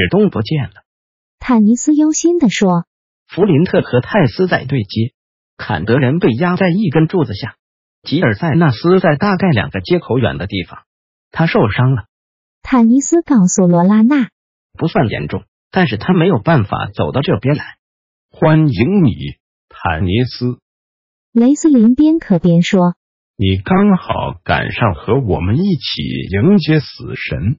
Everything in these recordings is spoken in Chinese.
史东不见了，坦尼斯忧心地说。弗林特和泰斯在对接，坎德人被压在一根柱子下，吉尔塞纳斯在大概两个街口远的地方，他受伤了。坦尼斯告诉罗拉娜，不算严重，但是他没有办法走到这边来。欢迎你，坦尼斯。雷斯林边咳边说，你刚好赶上和我们一起迎接死神。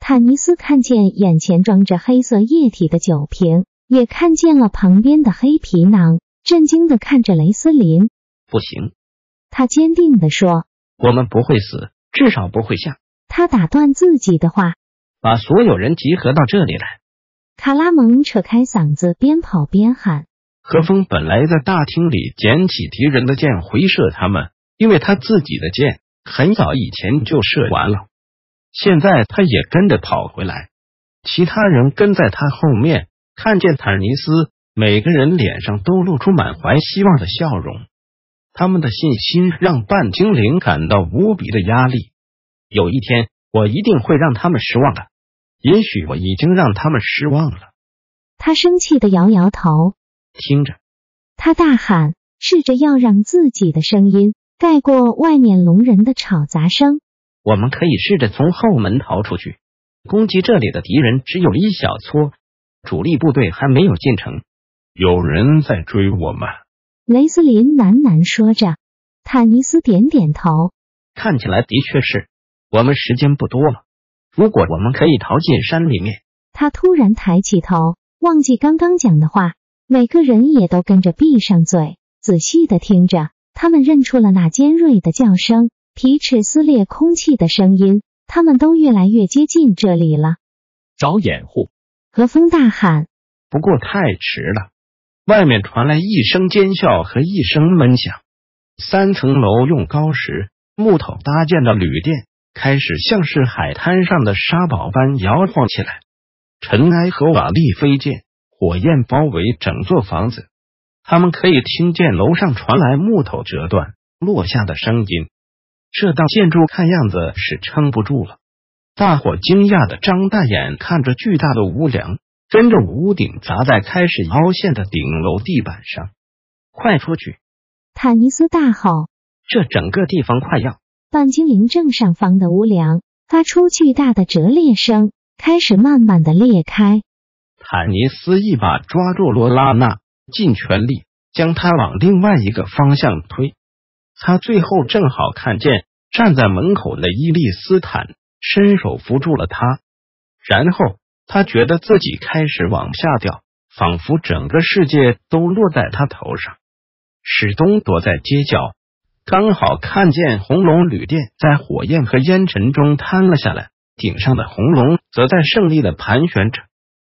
坦尼斯看见眼前装着黑色液体的酒瓶，也看见了旁边的黑皮囊，震惊的看着雷斯林。不行，他坚定的说：“我们不会死，至少不会下。”他打断自己的话：“把所有人集合到这里来！”卡拉蒙扯开嗓子，边跑边喊：“何风本来在大厅里捡起敌人的箭回射他们，因为他自己的箭很早以前就射完了。”现在他也跟着跑回来，其他人跟在他后面，看见坦尼斯，每个人脸上都露出满怀希望的笑容。他们的信心让半精灵感到无比的压力。有一天，我一定会让他们失望的。也许我已经让他们失望了。他生气的摇摇头。听着，他大喊，试着要让自己的声音盖过外面聋人的吵杂声。我们可以试着从后门逃出去。攻击这里的敌人只有一小撮，主力部队还没有进城。有人在追我们。雷斯林喃喃说着。坦尼斯点点头。看起来的确是。我们时间不多了。如果我们可以逃进山里面。他突然抬起头，忘记刚刚讲的话。每个人也都跟着闭上嘴，仔细的听着。他们认出了那尖锐的叫声。皮尺撕裂空气的声音，他们都越来越接近这里了。找掩护！何风大喊。不过太迟了，外面传来一声尖笑和一声闷响。三层楼用高石木头搭建的旅店开始像是海滩上的沙堡般摇晃起来，尘埃和瓦砾飞溅，火焰包围整座房子。他们可以听见楼上传来木头折断落下的声音。这道建筑看样子是撑不住了。大伙惊讶的张大眼看着巨大的屋梁，跟着屋顶砸在开始凹陷的顶楼地板上。快出去！坦尼斯大吼。这整个地方快要……半精灵正上方的屋梁发出巨大的折裂声，开始慢慢的裂开。坦尼斯一把抓住罗拉娜，尽全力将她往另外一个方向推。他最后正好看见站在门口的伊利斯坦，伸手扶住了他，然后他觉得自己开始往下掉，仿佛整个世界都落在他头上。史东躲在街角，刚好看见红龙旅店在火焰和烟尘中瘫了下来，顶上的红龙则在胜利的盘旋着。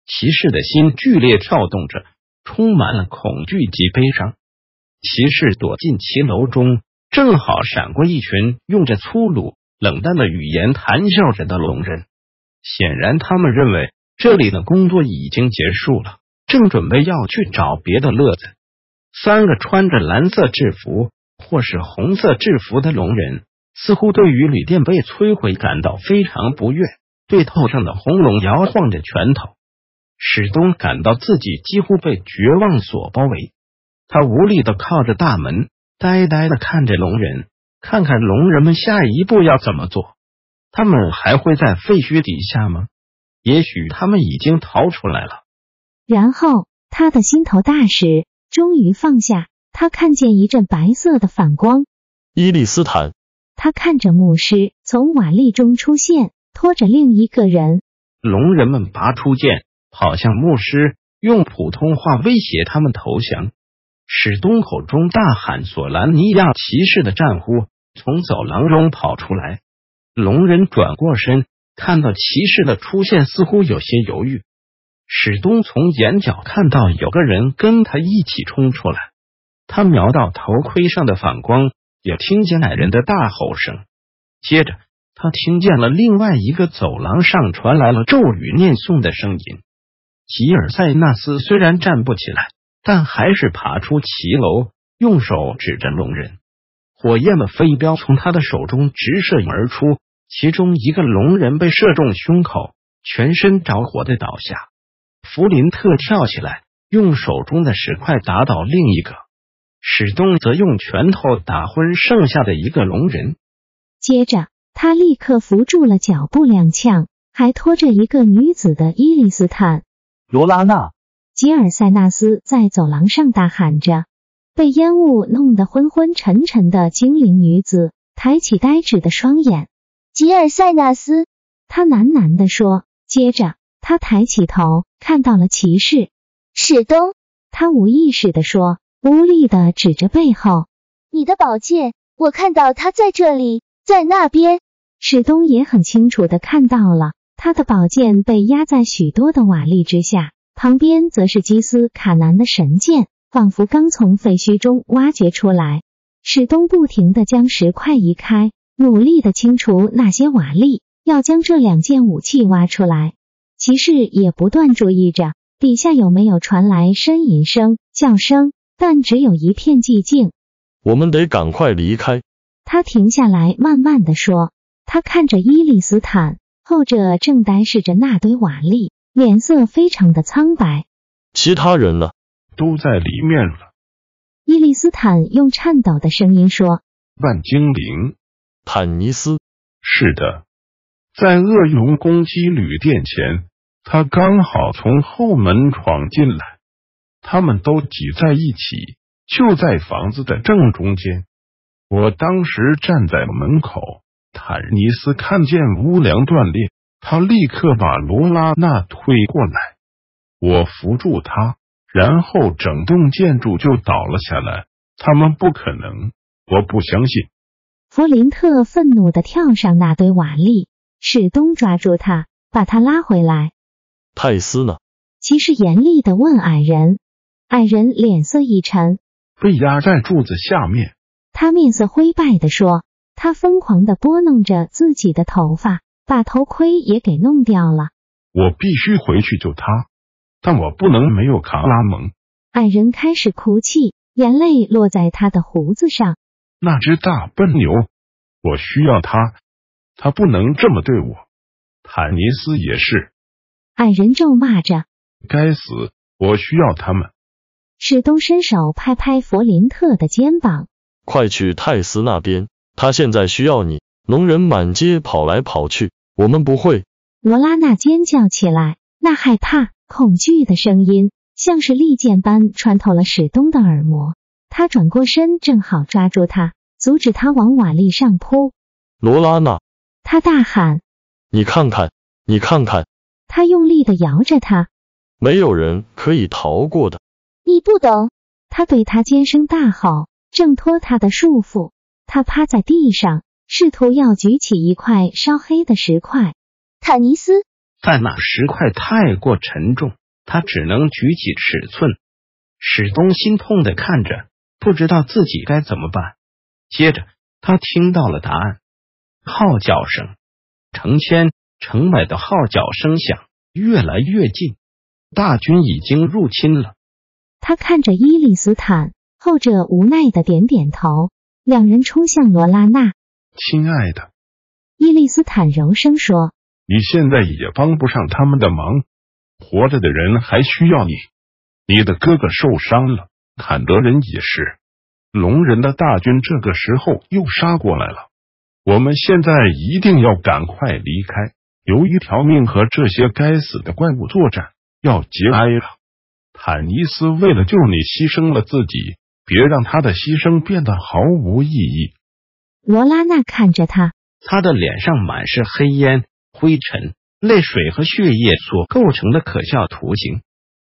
骑士的心剧烈跳动着，充满了恐惧及悲伤。骑士躲进骑楼中。正好闪过一群用着粗鲁冷淡的语言谈笑着的龙人，显然他们认为这里的工作已经结束了，正准备要去找别的乐子。三个穿着蓝色制服或是红色制服的龙人，似乎对于旅店被摧毁感到非常不悦，对头上的红龙摇晃着拳头。史东感到自己几乎被绝望所包围，他无力的靠着大门。呆呆的看着龙人，看看龙人们下一步要怎么做。他们还会在废墟底下吗？也许他们已经逃出来了。然后他的心头大石终于放下，他看见一阵白色的反光。伊利斯坦，他看着牧师从瓦砾中出现，拖着另一个人。龙人们拔出剑，跑向牧师，用普通话威胁他们投降。史东口中大喊：“索兰尼亚骑士的战呼从走廊中跑出来。”龙人转过身，看到骑士的出现，似乎有些犹豫。史东从眼角看到有个人跟他一起冲出来，他瞄到头盔上的反光，也听见矮人的大吼声。接着，他听见了另外一个走廊上传来了咒语念诵的声音。吉尔塞纳斯虽然站不起来，但还是爬出骑楼，用手指着龙人。火焰的飞镖从他的手中直射而出，其中一个龙人被射中胸口，全身着火的倒下。弗林特跳起来，用手中的石块打倒另一个，史东则用拳头打昏剩下的一个龙人。接着，他立刻扶住了脚步踉跄，还拖着一个女子的伊丽斯坦。罗拉娜，吉尔塞纳斯在走廊上大喊着。被烟雾弄得昏昏沉沉的精灵女子抬起呆滞的双眼。吉尔塞纳斯，他喃喃地说。接着，他抬起头，看到了骑士史东。他无意识地说，无力地指着背后：“你的宝剑，我看到它在这里，在那边。”史东也很清楚地看到了，他的宝剑被压在许多的瓦砾之下，旁边则是基斯卡南的神剑。仿佛刚从废墟中挖掘出来，史东不停的将石块移开，努力的清除那些瓦砾，要将这两件武器挖出来。骑士也不断注意着底下有没有传来呻吟声、叫声，但只有一片寂静。我们得赶快离开。他停下来，慢慢的说。他看着伊利斯坦，后者正呆视着那堆瓦砾，脸色非常的苍白。其他人呢？都在里面了。伊利斯坦用颤抖的声音说：“万精灵，坦尼斯，是的，在恶龙攻击旅店前，他刚好从后门闯进来。他们都挤在一起，就在房子的正中间。我当时站在门口，坦尼斯看见屋梁断裂，他立刻把罗拉娜推过来，我扶住他。”然后整栋建筑就倒了下来。他们不可能，我不相信。弗林特愤怒的跳上那堆瓦砾，史东抓住他，把他拉回来。泰斯呢？骑士严厉的问矮人。矮人脸色一沉，被压在柱子下面。他面色灰败的说：“他疯狂的拨弄着自己的头发，把头盔也给弄掉了。”我必须回去救他。但我不能没有卡拉蒙。矮人开始哭泣，眼泪落在他的胡子上。那只大笨牛，我需要他，他不能这么对我。坦尼斯也是。矮人咒骂着：“该死，我需要他们。”史东伸手拍拍弗林特的肩膀：“快去泰斯那边，他现在需要你。”农人满街跑来跑去，我们不会。罗拉娜尖叫起来，那害怕。恐惧的声音像是利剑般穿透了史东的耳膜，他转过身，正好抓住他，阻止他往瓦砾上扑。罗拉娜，他大喊：“你看看，你看看！”他用力的摇着他，没有人可以逃过的。你不懂！他对他尖声大吼，挣脱他的束缚。他趴在地上，试图要举起一块烧黑的石块。坦尼斯。但那石块太过沉重，他只能举起尺寸。史东心痛的看着，不知道自己该怎么办。接着，他听到了答案：号角声，成千成百的号角声响，越来越近，大军已经入侵了。他看着伊利斯坦，后者无奈的点点头。两人冲向罗拉娜。亲爱的，伊利斯坦柔声说。你现在也帮不上他们的忙，活着的人还需要你。你的哥哥受伤了，坎德人也是。龙人的大军这个时候又杀过来了，我们现在一定要赶快离开，留一条命和这些该死的怪物作战，要节哀了。坦尼斯为了救你牺牲了自己，别让他的牺牲变得毫无意义。罗拉娜看着他，他的脸上满是黑烟。灰尘、泪水和血液所构成的可笑图形。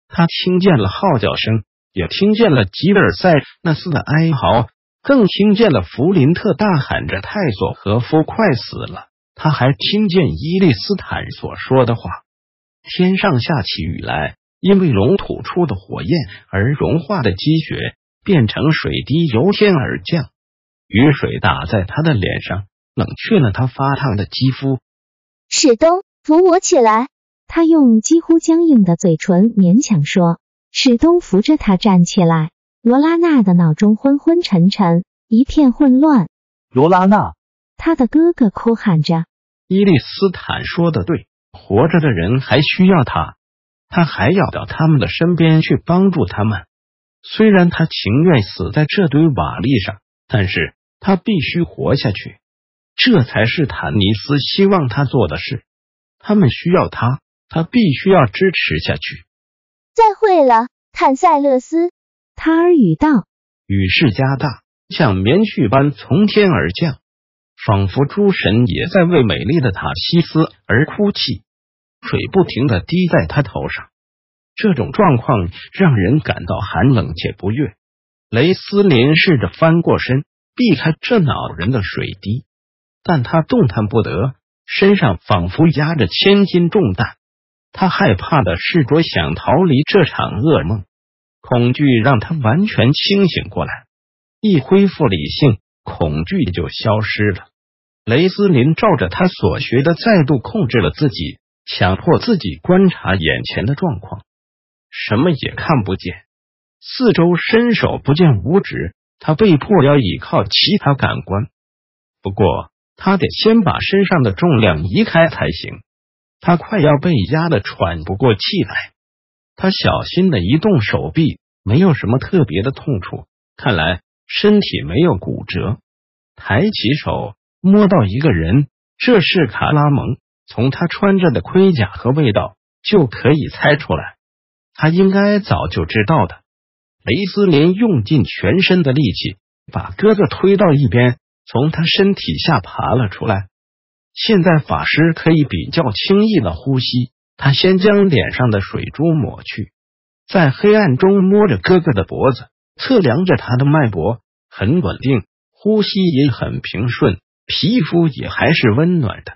他听见了号角声，也听见了吉尔塞纳斯的哀嚎，更听见了弗林特大喊着：“泰索和夫快死了！”他还听见伊利斯坦所说的话：天上下起雨来，因为龙吐出的火焰而融化的积雪变成水滴由天而降，雨水打在他的脸上，冷却了他发烫的肌肤。史东，扶我起来！他用几乎僵硬的嘴唇勉强说。史东扶着他站起来。罗拉娜的脑中昏昏沉沉，一片混乱。罗拉娜，他的哥哥哭喊着。伊利斯坦说的对，活着的人还需要他，他还要到他们的身边去帮助他们。虽然他情愿死在这堆瓦砾上，但是他必须活下去，这才是坦尼斯希望他做的事。他们需要他，他必须要支持下去。再会了，坦塞勒斯。他耳语道：“雨势加大，像棉絮般从天而降，仿佛诸神也在为美丽的塔西斯而哭泣。水不停的滴在他头上，这种状况让人感到寒冷且不悦。雷斯林试着翻过身，避开这恼人的水滴，但他动弹不得，身上仿佛压着千斤重担。他害怕的试着想逃离这场噩梦。”恐惧让他完全清醒过来，一恢复理性，恐惧就消失了。雷斯林照着他所学的，再度控制了自己，强迫自己观察眼前的状况，什么也看不见，四周伸手不见五指，他被迫要依靠其他感官。不过，他得先把身上的重量移开才行。他快要被压得喘不过气来。他小心的移动手臂，没有什么特别的痛处，看来身体没有骨折。抬起手摸到一个人，这是卡拉蒙。从他穿着的盔甲和味道就可以猜出来，他应该早就知道的。雷斯林用尽全身的力气把哥哥推到一边，从他身体下爬了出来。现在法师可以比较轻易的呼吸。他先将脸上的水珠抹去，在黑暗中摸着哥哥的脖子，测量着他的脉搏，很稳定，呼吸也很平顺，皮肤也还是温暖的。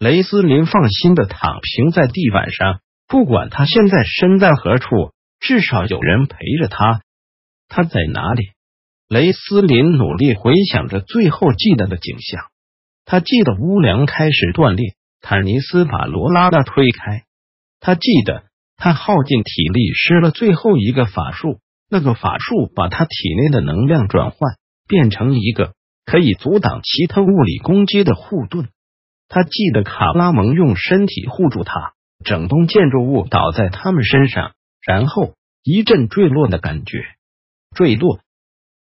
雷斯林放心的躺平在地板上，不管他现在身在何处，至少有人陪着他。他在哪里？雷斯林努力回想着最后记得的景象，他记得屋梁开始断裂，坦尼斯把罗拉娜推开。他记得，他耗尽体力施了最后一个法术，那个法术把他体内的能量转换变成一个可以阻挡其他物理攻击的护盾。他记得卡拉蒙用身体护住他，整栋建筑物倒在他们身上，然后一阵坠落的感觉。坠落！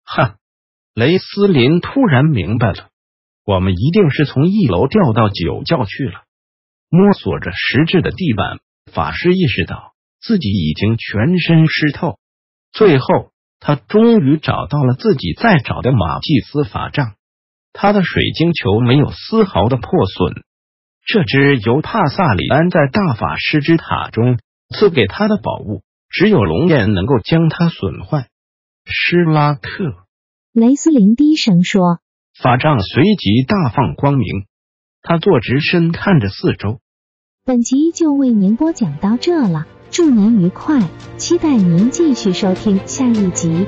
哈！雷斯林突然明白了，我们一定是从一楼掉到酒窖去了。摸索着石质的地板。法师意识到自己已经全身湿透，最后他终于找到了自己在找的马祭司法杖。他的水晶球没有丝毫的破损，这只由帕萨里安在大法师之塔中赐给他的宝物，只有龙眼能够将它损坏。施拉克，雷斯林低声说。法杖随即大放光明，他坐直身，看着四周。本集就为您播讲到这了，祝您愉快，期待您继续收听下一集。